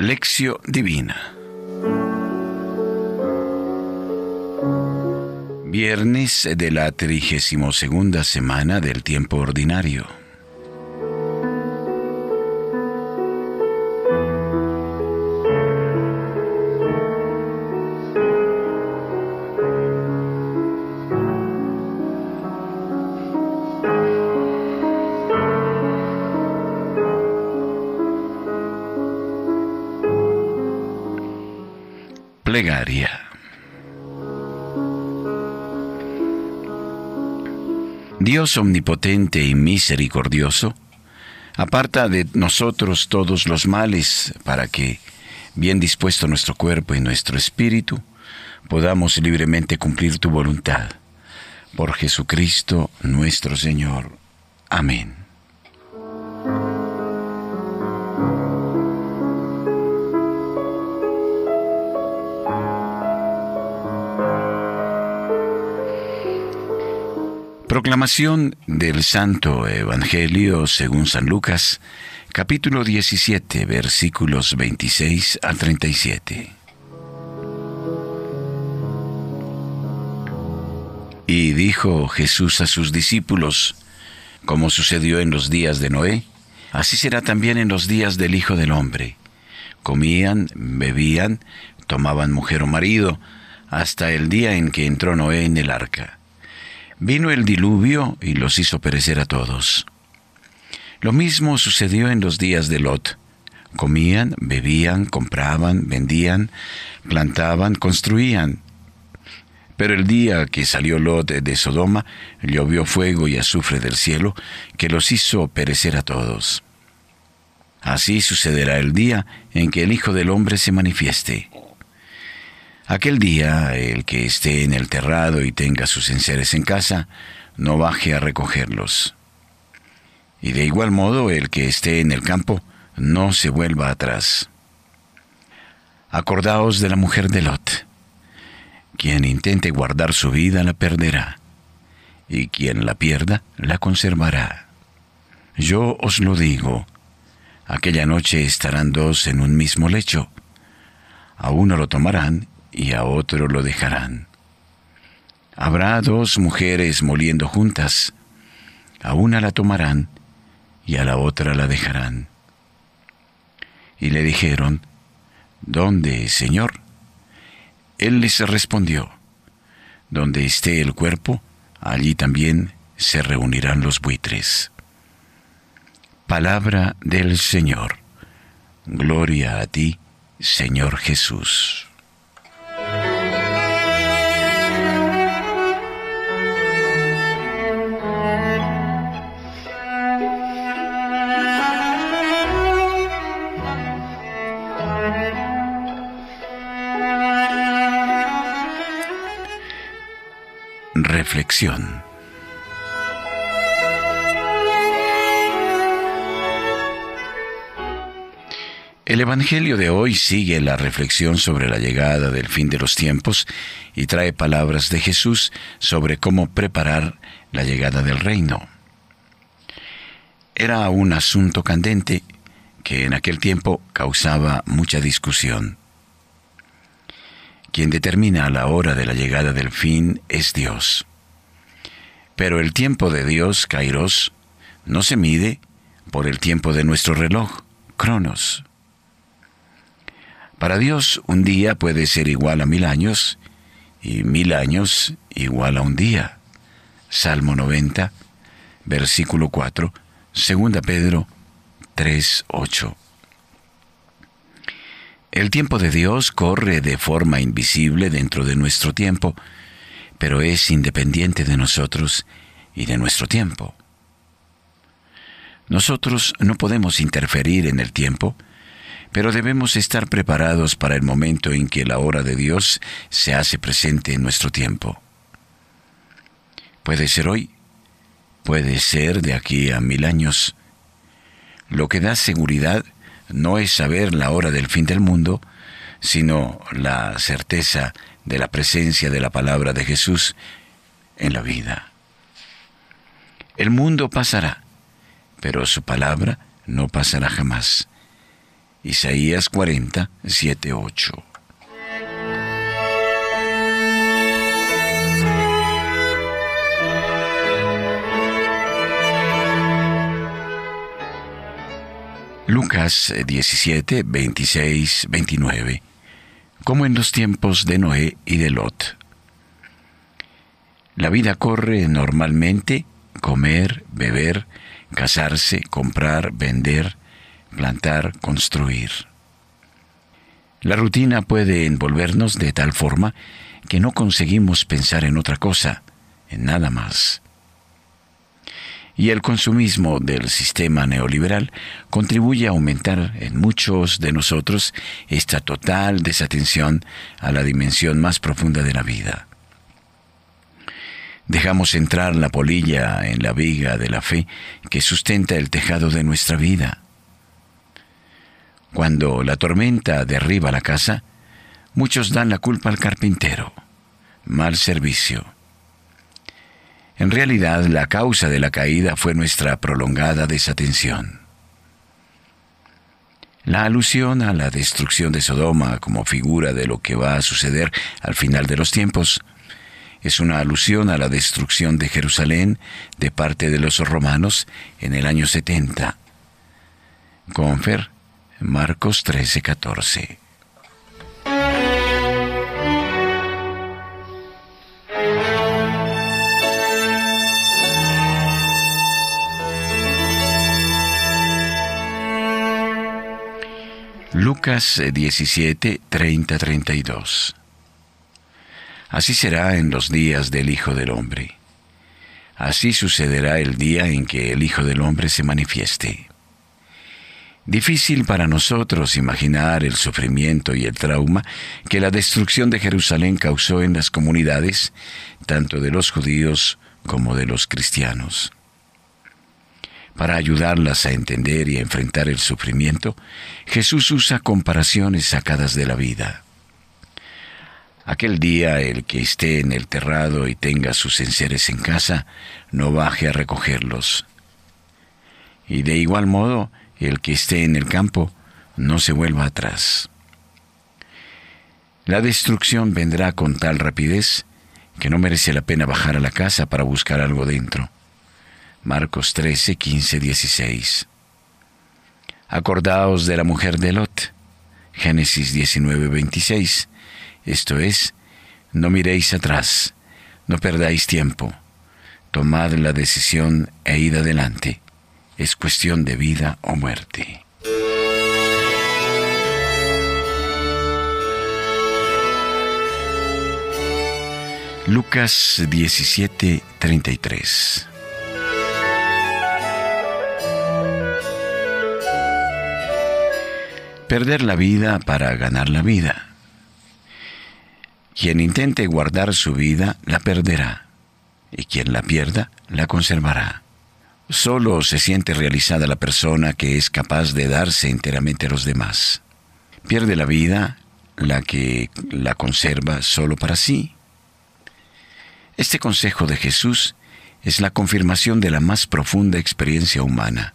Lección Divina Viernes de la 32 segunda semana del tiempo ordinario. Plegaria. Dios omnipotente y misericordioso, aparta de nosotros todos los males para que, bien dispuesto nuestro cuerpo y nuestro espíritu, podamos libremente cumplir tu voluntad. Por Jesucristo nuestro Señor. Amén. Proclamación del Santo Evangelio según San Lucas, capítulo 17, versículos 26 al 37. Y dijo Jesús a sus discípulos, como sucedió en los días de Noé, así será también en los días del Hijo del Hombre. Comían, bebían, tomaban mujer o marido, hasta el día en que entró Noé en el arca Vino el diluvio y los hizo perecer a todos. Lo mismo sucedió en los días de Lot. Comían, bebían, compraban, vendían, plantaban, construían. Pero el día que salió Lot de Sodoma, llovió fuego y azufre del cielo, que los hizo perecer a todos. Así sucederá el día en que el Hijo del Hombre se manifieste. Aquel día, el que esté en el terrado y tenga sus enseres en casa, no baje a recogerlos. Y de igual modo, el que esté en el campo, no se vuelva atrás. Acordaos de la mujer de Lot. Quien intente guardar su vida la perderá, y quien la pierda la conservará. Yo os lo digo, aquella noche estarán dos en un mismo lecho. A uno lo tomarán y a otro lo dejarán. Habrá dos mujeres moliendo juntas, a una la tomarán y a la otra la dejarán. Y le dijeron, ¿Dónde, Señor? Él les respondió, Donde esté el cuerpo, allí también se reunirán los buitres. Palabra del Señor. Gloria a ti, Señor Jesús. Reflexión. El Evangelio de hoy sigue la reflexión sobre la llegada del fin de los tiempos y trae palabras de Jesús sobre cómo preparar la llegada del reino. Era un asunto candente que en aquel tiempo causaba mucha discusión. Quien determina la hora de la llegada del fin es Dios. Pero el tiempo de Dios, Kairos, no se mide por el tiempo de nuestro reloj, Cronos. Para Dios un día puede ser igual a mil años y mil años igual a un día. Salmo 90, versículo 4, 2 Pedro 3, 8. El tiempo de Dios corre de forma invisible dentro de nuestro tiempo, pero es independiente de nosotros y de nuestro tiempo. Nosotros no podemos interferir en el tiempo, pero debemos estar preparados para el momento en que la hora de Dios se hace presente en nuestro tiempo. Puede ser hoy, puede ser de aquí a mil años. Lo que da seguridad no es saber la hora del fin del mundo, sino la certeza de la presencia de la palabra de Jesús en la vida. El mundo pasará, pero su palabra no pasará jamás. Isaías 40, 7, 8. Lucas 17, 26, 29, como en los tiempos de Noé y de Lot. La vida corre normalmente comer, beber, casarse, comprar, vender, plantar, construir. La rutina puede envolvernos de tal forma que no conseguimos pensar en otra cosa, en nada más y el consumismo del sistema neoliberal contribuye a aumentar en muchos de nosotros esta total desatención a la dimensión más profunda de la vida. Dejamos entrar la polilla en la viga de la fe que sustenta el tejado de nuestra vida. Cuando la tormenta derriba la casa, muchos dan la culpa al carpintero. Mal servicio en realidad, la causa de la caída fue nuestra prolongada desatención. La alusión a la destrucción de Sodoma como figura de lo que va a suceder al final de los tiempos es una alusión a la destrucción de Jerusalén de parte de los romanos en el año 70. Confer, Marcos 13:14. Lucas 17, 30, 32. Así será en los días del Hijo del Hombre. Así sucederá el día en que el Hijo del Hombre se manifieste. Difícil para nosotros imaginar el sufrimiento y el trauma que la destrucción de Jerusalén causó en las comunidades, tanto de los judíos como de los cristianos. Para ayudarlas a entender y a enfrentar el sufrimiento, Jesús usa comparaciones sacadas de la vida. Aquel día el que esté en el terrado y tenga sus enseres en casa, no baje a recogerlos. Y de igual modo, el que esté en el campo, no se vuelva atrás. La destrucción vendrá con tal rapidez que no merece la pena bajar a la casa para buscar algo dentro. Marcos 13, 15, 16. Acordaos de la mujer de Lot. Génesis 19, 26. Esto es, no miréis atrás, no perdáis tiempo, tomad la decisión e id adelante. Es cuestión de vida o muerte. Lucas 17, 33. Perder la vida para ganar la vida. Quien intente guardar su vida, la perderá, y quien la pierda, la conservará. Solo se siente realizada la persona que es capaz de darse enteramente a los demás. Pierde la vida la que la conserva solo para sí. Este consejo de Jesús es la confirmación de la más profunda experiencia humana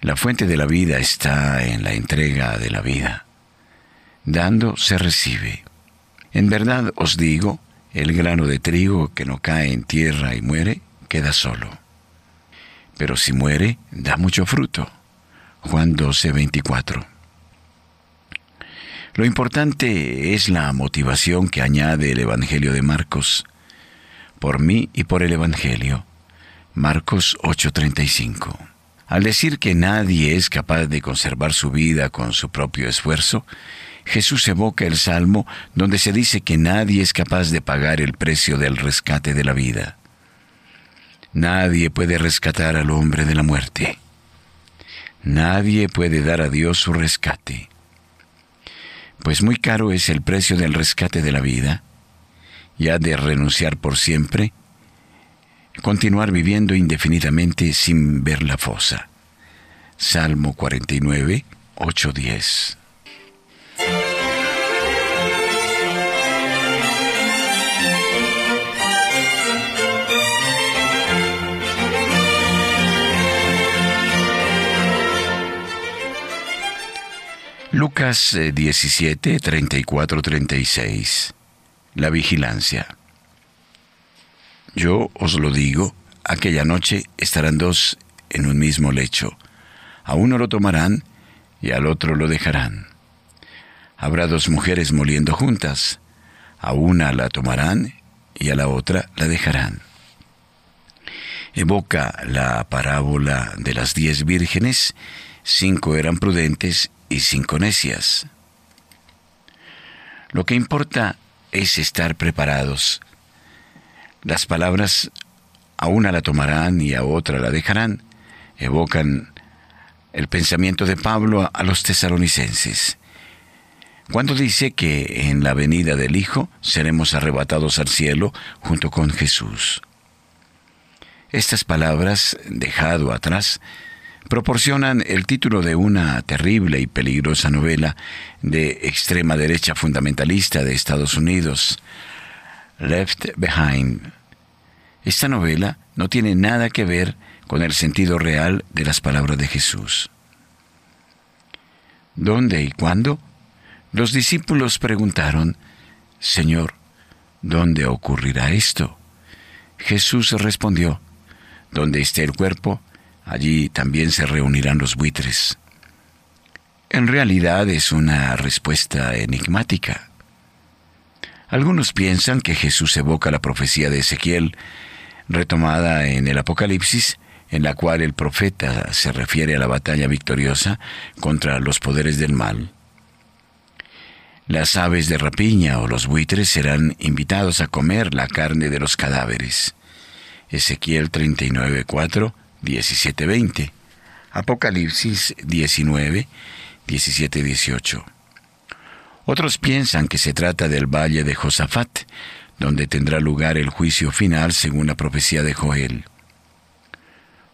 la fuente de la vida está en la entrega de la vida. Dando se recibe. En verdad os digo, el grano de trigo que no cae en tierra y muere, queda solo. Pero si muere, da mucho fruto. Juan 12, 24. Lo importante es la motivación que añade el Evangelio de Marcos. Por mí y por el Evangelio. Marcos 8:35. Al decir que nadie es capaz de conservar su vida con su propio esfuerzo, Jesús evoca el Salmo donde se dice que nadie es capaz de pagar el precio del rescate de la vida. Nadie puede rescatar al hombre de la muerte. Nadie puede dar a Dios su rescate. Pues muy caro es el precio del rescate de la vida, y ha de renunciar por siempre continuar viviendo indefinidamente sin ver la fosa. Salmo 49, 8, 10. Lucas 17, 34, 36. La vigilancia. Yo os lo digo, aquella noche estarán dos en un mismo lecho. A uno lo tomarán y al otro lo dejarán. Habrá dos mujeres moliendo juntas. A una la tomarán y a la otra la dejarán. Evoca la parábola de las diez vírgenes, cinco eran prudentes y cinco necias. Lo que importa es estar preparados. Las palabras a una la tomarán y a otra la dejarán evocan el pensamiento de Pablo a los tesalonicenses cuando dice que en la venida del Hijo seremos arrebatados al cielo junto con Jesús. Estas palabras, dejado atrás, proporcionan el título de una terrible y peligrosa novela de extrema derecha fundamentalista de Estados Unidos, Left Behind. Esta novela no tiene nada que ver con el sentido real de las palabras de Jesús. ¿Dónde y cuándo? Los discípulos preguntaron, Señor, ¿dónde ocurrirá esto? Jesús respondió, Donde esté el cuerpo, allí también se reunirán los buitres. En realidad es una respuesta enigmática. Algunos piensan que Jesús evoca la profecía de Ezequiel, retomada en el Apocalipsis, en la cual el profeta se refiere a la batalla victoriosa contra los poderes del mal. Las aves de rapiña o los buitres serán invitados a comer la carne de los cadáveres. Ezequiel 39, 4, 17, 20. Apocalipsis 19, 17, 18. Otros piensan que se trata del valle de Josafat, donde tendrá lugar el juicio final según la profecía de Joel.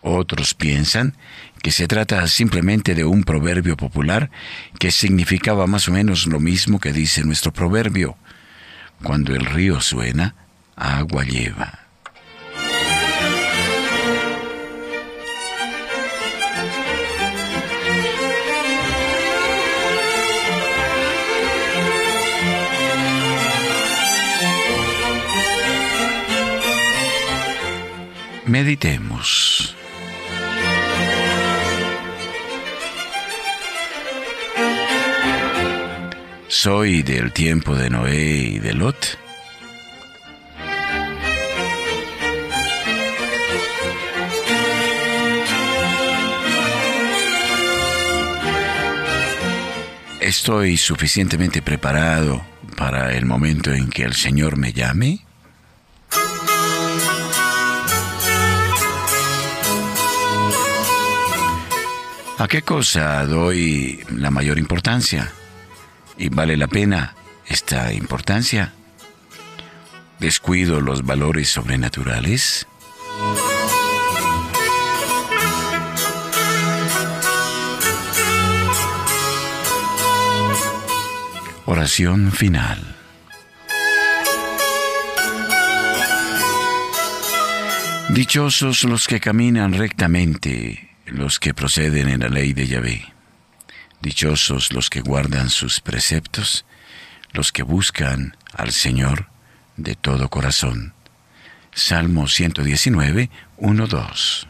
Otros piensan que se trata simplemente de un proverbio popular que significaba más o menos lo mismo que dice nuestro proverbio. Cuando el río suena, agua lleva. Meditemos. Soy del tiempo de Noé y de Lot. ¿Estoy suficientemente preparado para el momento en que el Señor me llame? ¿A qué cosa doy la mayor importancia? ¿Y vale la pena esta importancia? ¿Descuido los valores sobrenaturales? Oración final. Dichosos los que caminan rectamente, los que proceden en la ley de Yahvé. Dichosos los que guardan sus preceptos, los que buscan al Señor de todo corazón. Salmo 119, 1, 2.